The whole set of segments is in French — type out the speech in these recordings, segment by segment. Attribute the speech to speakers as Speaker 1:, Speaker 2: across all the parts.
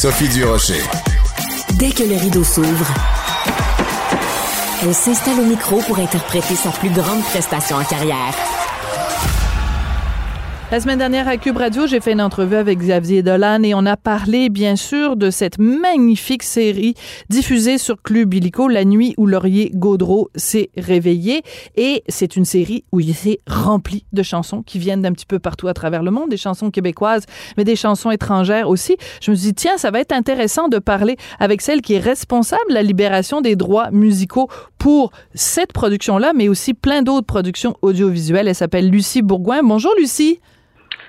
Speaker 1: Sophie Durocher.
Speaker 2: Dès que le rideau s'ouvre, elle s'installe au micro pour interpréter sa plus grande prestation en carrière.
Speaker 3: La semaine dernière à Cube Radio, j'ai fait une entrevue avec Xavier Dolan et on a parlé bien sûr de cette magnifique série diffusée sur Club Illico, La nuit où Laurier Gaudreau s'est réveillé. Et c'est une série où il s'est rempli de chansons qui viennent d'un petit peu partout à travers le monde, des chansons québécoises, mais des chansons étrangères aussi. Je me suis dit, tiens, ça va être intéressant de parler avec celle qui est responsable de la libération des droits musicaux pour cette production-là, mais aussi plein d'autres productions audiovisuelles. Elle s'appelle Lucie Bourgoin. Bonjour Lucie.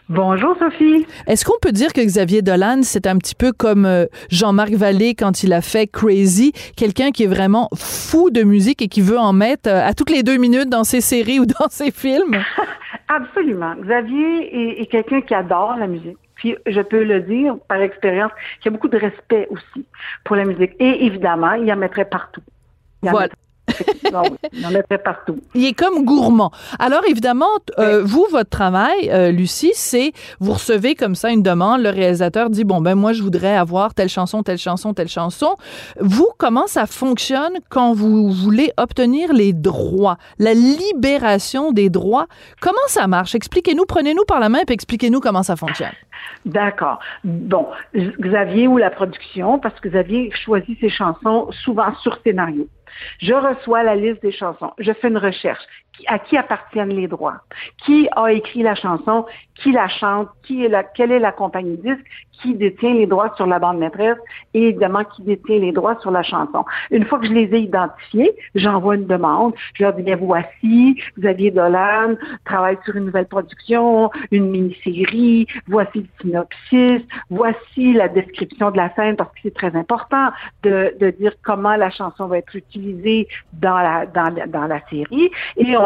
Speaker 4: Bonjour Sophie.
Speaker 3: Est-ce qu'on peut dire que Xavier Dolan, c'est un petit peu comme euh, Jean-Marc Vallée quand il a fait Crazy, quelqu'un qui est vraiment fou de musique et qui veut en mettre euh, à toutes les deux minutes dans ses séries ou dans ses films?
Speaker 4: Absolument. Xavier est, quelqu'un qui adore la musique. Puis je peux le dire par expérience, qui a beaucoup de respect aussi pour la musique. Et évidemment, il en mettrait partout.
Speaker 3: voilà.
Speaker 4: Il en partout.
Speaker 3: Il est comme gourmand. Alors, évidemment, euh, vous, votre travail, euh, Lucie, c'est vous recevez comme ça une demande. Le réalisateur dit Bon, ben, moi, je voudrais avoir telle chanson, telle chanson, telle chanson. Vous, comment ça fonctionne quand vous voulez obtenir les droits, la libération des droits? Comment ça marche? Expliquez-nous, prenez-nous par la main et expliquez-nous comment ça fonctionne.
Speaker 4: D'accord. Bon, Xavier ou la production, parce que Xavier choisit ses chansons souvent sur scénario. Je reçois la liste des chansons. Je fais une recherche. À qui appartiennent les droits? Qui a écrit la chanson? Qui la chante? Qui est la, quelle est la compagnie disque? Qui détient les droits sur la bande maîtresse? Et évidemment, qui détient les droits sur la chanson? Une fois que je les ai identifiés, j'envoie une demande. Je leur dis, bien, voici, Xavier Dolan travaille sur une nouvelle production, une mini-série. Voici le synopsis. Voici la description de la scène parce que c'est très important de, de dire comment la chanson va être utilisée dans la, dans, dans la série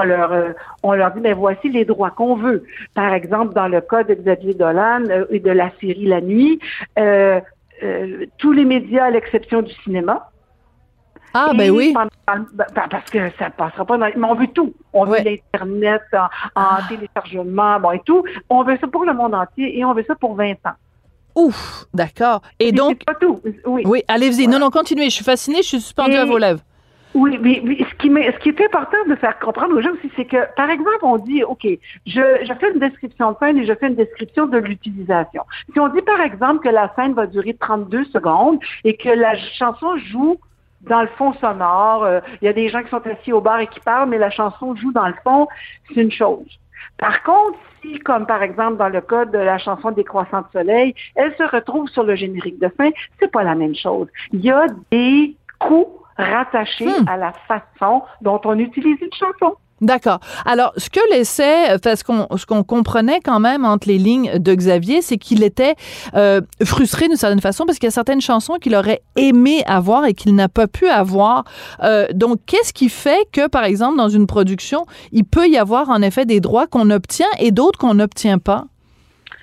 Speaker 4: leur, euh, on leur dit, mais ben, voici les droits qu'on veut. Par exemple, dans le cas de Xavier Dolan euh, et de la série La Nuit, euh, tous les médias à l'exception du cinéma,
Speaker 3: ah, ben oui.
Speaker 4: Ben, parce que ça passera pas dans. Mais on veut tout. On veut l'Internet en, ah. téléchargement, bon, et tout. On veut ça pour le monde entier et on veut ça pour 20 ans.
Speaker 3: Ouf, d'accord. Et donc.
Speaker 4: Pas tout. Oui.
Speaker 3: Oui, allez-y. Non, non, continuez. Je suis fascinée, je suis suspendue à vos lèvres.
Speaker 4: Oui, mais, ce, qui ce qui est important de faire comprendre aux gens aussi, c'est que, par exemple, on dit, OK, je, je fais une description de scène et je fais une description de l'utilisation. Si on dit, par exemple, que la scène va durer 32 secondes et que la chanson joue dans le fond sonore, euh, il y a des gens qui sont assis au bar et qui parlent, mais la chanson joue dans le fond, c'est une chose. Par contre, si, comme par exemple dans le cas de la chanson des croissants de soleil, elle se retrouve sur le générique de fin, c'est pas la même chose. Il y a des coups rattaché hmm. à la façon dont on utilise une chanson.
Speaker 3: D'accord. Alors, ce que l'essai, parce qu'on ce qu'on comprenait quand même entre les lignes de Xavier, c'est qu'il était euh, frustré d'une certaine façon parce qu'il y a certaines chansons qu'il aurait aimé avoir et qu'il n'a pas pu avoir. Euh, donc, qu'est-ce qui fait que, par exemple, dans une production, il peut y avoir en effet des droits qu'on obtient et d'autres qu'on n'obtient pas?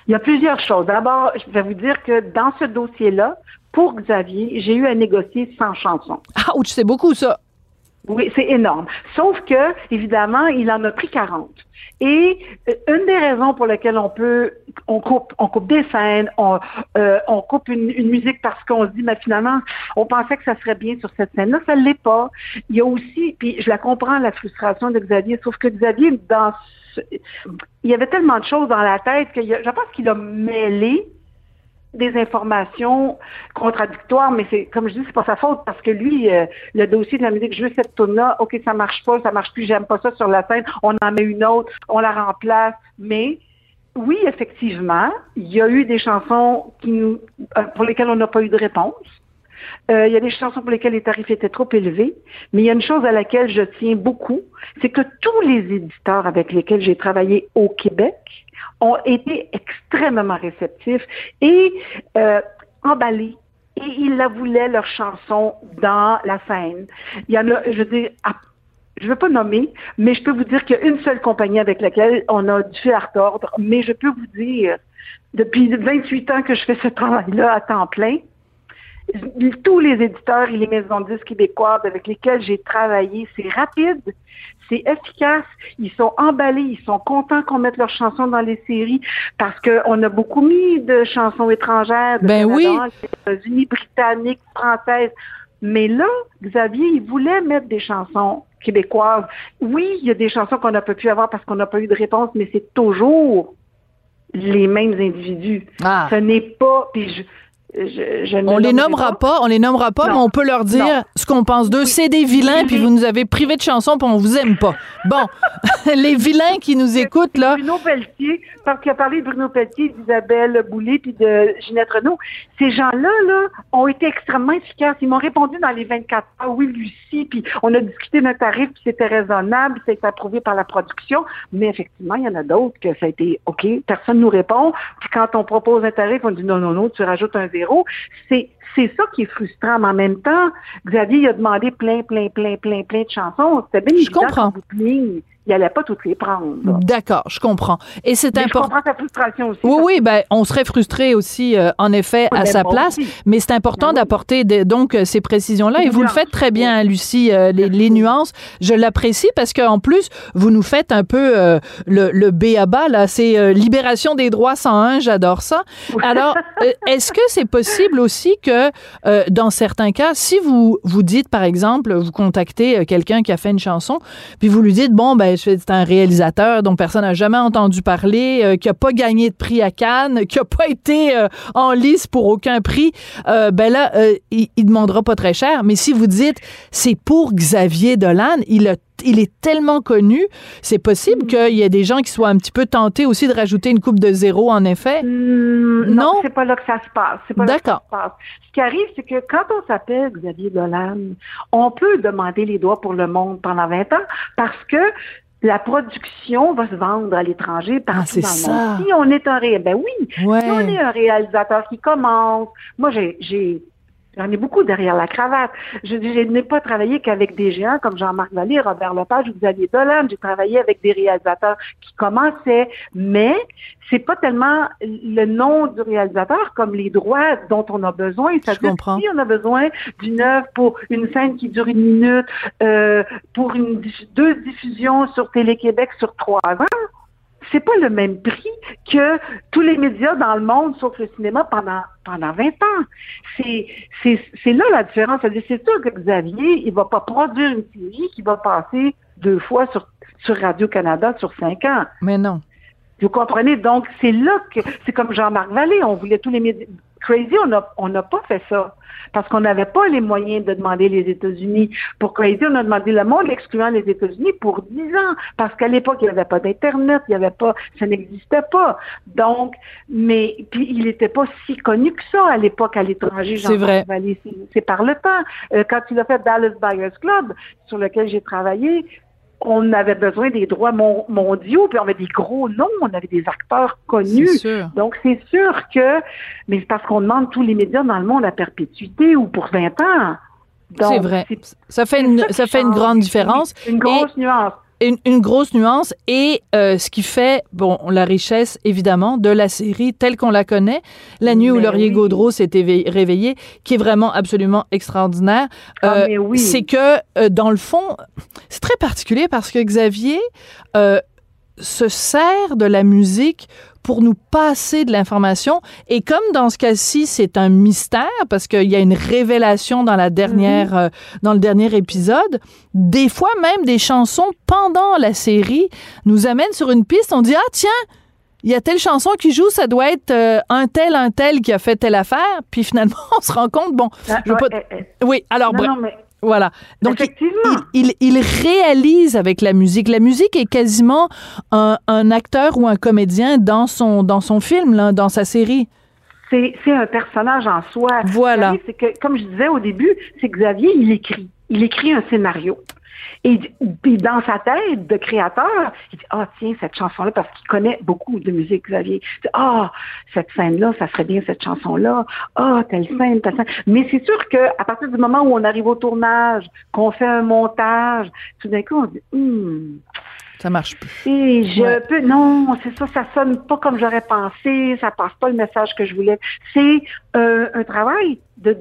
Speaker 4: Il y a plusieurs choses. D'abord, je vais vous dire que dans ce dossier-là, pour Xavier, j'ai eu à négocier 100 chansons.
Speaker 3: Ah, c'est beaucoup ça.
Speaker 4: Oui, c'est énorme. Sauf que, évidemment, il en a pris 40. Et euh, une des raisons pour lesquelles on peut, on coupe, on coupe des scènes, on, euh, on coupe une, musique parce qu'on se dit, mais finalement, on pensait que ça serait bien sur cette scène-là, ça ne l'est pas. Il y a aussi, puis je la comprends, la frustration de Xavier, sauf que Xavier, dans, il y avait tellement de choses dans la tête que je pense qu'il a mêlé des informations contradictoires, mais c'est comme je dis, c'est pas sa faute parce que lui, euh, le dossier de la musique, je veux cette tune là, ok, ça marche pas, ça marche plus, j'aime pas ça sur la scène, on en met une autre, on la remplace, mais oui, effectivement, il y a eu des chansons qui nous, euh, pour lesquelles on n'a pas eu de réponse. Euh, il y a des chansons pour lesquelles les tarifs étaient trop élevés, mais il y a une chose à laquelle je tiens beaucoup, c'est que tous les éditeurs avec lesquels j'ai travaillé au Québec ont été extrêmement réceptifs et euh, emballés. Et ils la voulaient, leur chanson, dans la scène. Il y en a, je veux dire, je ne veux pas nommer, mais je peux vous dire qu'il y a une seule compagnie avec laquelle on a dû faire tordre, mais je peux vous dire, depuis 28 ans que je fais ce travail-là à temps plein, tous les éditeurs et les maisons de disques québécoises avec lesquels j'ai travaillé, c'est rapide, c'est efficace, ils sont emballés, ils sont contents qu'on mette leurs chansons dans les séries parce qu'on a beaucoup mis de chansons étrangères, de
Speaker 3: ben oui.
Speaker 4: États-Unis, britanniques, françaises. Mais là, Xavier, il voulait mettre des chansons québécoises. Oui, il y a des chansons qu'on n'a pas pu avoir parce qu'on n'a pas eu de réponse, mais c'est toujours les mêmes individus.
Speaker 3: Ah.
Speaker 4: Ce n'est pas, puis je, je,
Speaker 3: on les nommera pas. on les nommera pas, mais on peut leur dire ce qu'on pense d'eux. C'est des vilains, puis vous nous avez privé de chansons, puis on vous aime pas. Bon, les vilains qui nous écoutent là.
Speaker 4: Bruno Pelletier, parce qu'il a parlé de Bruno Pelletier, d'Isabelle Boulay, puis de Ginette Renault. Ces gens-là là ont été extrêmement efficaces. Ils m'ont répondu dans les 24 heures. Oui, Lucie, puis on a discuté d'un tarif, puis c'était raisonnable, puis ça a été approuvé par la production. Mais effectivement, il y en a d'autres que ça a été OK. Personne nous répond. Puis quand on propose un tarif, on dit non, non, non, tu rajoutes un c'est c'est ça qui est frustrant. Mais en même temps, Xavier il a demandé plein, plein, plein, plein, plein de chansons. C'était bien
Speaker 3: Je comprends
Speaker 4: il n'allait pas toutes les prendre.
Speaker 3: D'accord, je comprends. Et c'est important.
Speaker 4: Je comprends ta frustration aussi.
Speaker 3: Oui, oui, ben, on serait frustré aussi, euh, en effet, à sa place. Mais c'est important ben d'apporter donc euh, ces précisions-là. Et vous le faites très bien, Lucie, euh, les, les, nuances. Je l'apprécie parce qu'en plus, vous nous faites un peu le, le B à bas, là. C'est Libération des droits 101, j'adore ça. Alors, est-ce que c'est possible aussi que, dans certains cas, si vous vous dites, par exemple, vous contactez quelqu'un qui a fait une chanson, puis vous lui dites, bon, ben, c'est un réalisateur dont personne n'a jamais entendu parler, euh, qui a pas gagné de prix à Cannes, qui a pas été euh, en lice pour aucun prix. Euh, ben là, il, il, demandera pas très cher. Mais si vous dites c'est pour Xavier Dolan, il a il est tellement connu, c'est possible mm. qu'il y ait des gens qui soient un petit peu tentés aussi de rajouter une coupe de zéro, en effet.
Speaker 4: Mm, non, non? c'est pas là que ça se passe.
Speaker 3: D'accord.
Speaker 4: Ce qui arrive, c'est que quand on s'appelle Xavier Dolan, on peut demander les droits pour le monde pendant 20 ans parce que la production va se vendre à l'étranger
Speaker 3: partout ah, dans
Speaker 4: le monde. Si on est un réel, ben oui, si on est un réalisateur qui commence, moi j'ai J'en ai beaucoup derrière la cravate. Je, je n'ai pas travaillé qu'avec des géants comme Jean-Marc Vallée, Robert Lepage ou Xavier Dolan. J'ai travaillé avec des réalisateurs qui commençaient, mais c'est pas tellement le nom du réalisateur comme les droits dont on a besoin.
Speaker 3: Ça je comprends.
Speaker 4: Si on a besoin d'une œuvre pour une scène qui dure une minute, euh, pour une, deux diffusions sur Télé-Québec sur trois ans, c'est pas le même prix que tous les médias dans le monde, sauf le cinéma, pendant pendant 20 ans. C'est c'est là la différence. C'est sûr que Xavier, il va pas produire une série qui va passer deux fois sur sur Radio-Canada sur cinq ans.
Speaker 3: Mais non.
Speaker 4: Vous comprenez? Donc, c'est là que, c'est comme Jean-Marc Vallée, on voulait tous les médias. Crazy, on n'a on n'a pas fait ça parce qu'on n'avait pas les moyens de demander les États-Unis. Pour Crazy, on a demandé le monde, excluant les États-Unis, pour 10 ans, parce qu'à l'époque, il n'y avait pas d'Internet, il n'y avait pas, ça n'existait pas. Donc, mais, puis il n'était pas si connu que ça à l'époque à l'étranger.
Speaker 3: C'est vrai.
Speaker 4: C'est par le temps. Euh, quand il a fait Dallas Buyers Club, sur lequel j'ai travaillé, on avait besoin des droits mondiaux, puis on avait des gros noms, on avait des acteurs connus. Donc, c'est sûr que, mais c'est parce qu'on demande tous les médias dans le monde à perpétuité ou pour 20 ans.
Speaker 3: C'est vrai. Ça fait une, ça, fait une grande différence.
Speaker 4: Une grosse nuance
Speaker 3: une, grosse nuance et euh, ce qui fait bon la richesse évidemment de la série telle qu'on la connaît. La nuit où Laurier Gaudreau s'est réveillé qui est vraiment absolument extraordinaire.
Speaker 4: Ah, euh,
Speaker 3: c'est que euh, dans le fond c'est très particulier parce que Xavier se sert de la musique pour nous passer de l'information. Et comme dans ce cas-ci, c'est un mystère parce qu'il y a une révélation dans la dernière, mhm. euh, dans le dernier épisode, des fois même des chansons pendant la série nous amènent sur une piste. On dit ah tiens. Il y a telle chanson qui joue, ça doit être euh, un tel, un tel qui a fait telle affaire. Puis finalement, on se rend compte, bon,
Speaker 4: ah, je veux pas... Eh,
Speaker 3: eh. Oui, alors, bref. Voilà. Donc, il, il, réalise avec la musique. La musique est quasiment un, un acteur ou un comédien dans son, dans son film, là, dans sa série.
Speaker 4: C'est un personnage en soi.
Speaker 3: Voilà.
Speaker 4: C'est que, comme je disais au début, c'est Xavier, il écrit. Il écrit un scénario. Et puis dans sa tête de créateur, il dit ah tiens cette chanson là parce qu'il connaît beaucoup de musique Xavier. Ah cette scène là, ça serait bien cette chanson là. Ah telle scène, telle scène. Mais c'est sûr que à partir du moment où on arrive au tournage, qu'on fait un montage, tout d'un coup on dit hum,
Speaker 3: ça marche plus.
Speaker 4: Et je peux, non, c'est ça, ça sonne pas comme j'aurais pensé, ça passe pas le message que je voulais. C'est euh, un travail de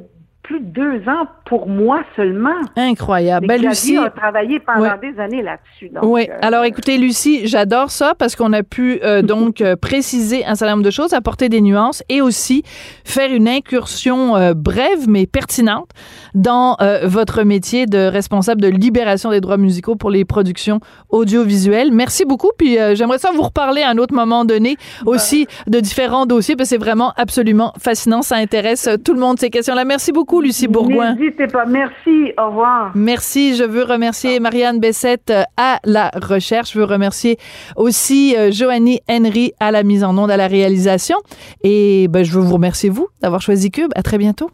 Speaker 4: plus de deux ans pour moi seulement.
Speaker 3: Incroyable. Ben, Lucie
Speaker 4: a travaillé pendant des années là-dessus.
Speaker 3: Oui. Euh, Alors, écoutez, Lucie, j'adore ça parce qu'on a pu euh, donc euh, préciser un certain nombre de choses, apporter des nuances et aussi faire une incursion brève mais pertinente dans votre métier de responsable de libération des droits musicaux pour les productions audiovisuelles. Merci beaucoup. Puis j'aimerais ça vous reparler à un autre moment donné aussi de différents dossiers parce que c'est vraiment absolument fascinant. Ça intéresse tout le monde ces questions-là. Merci beaucoup, Lucie Bourgoin.
Speaker 4: N'hésitez pas. Merci. Au revoir.
Speaker 3: Merci. Je veux remercier Marianne Bessette euh, à la recherche. Je veux remercier aussi euh, Joanie Henry à la mise en onde, à la réalisation. Et ben, je veux vous remercier, vous, d'avoir choisi Cube. À très bientôt.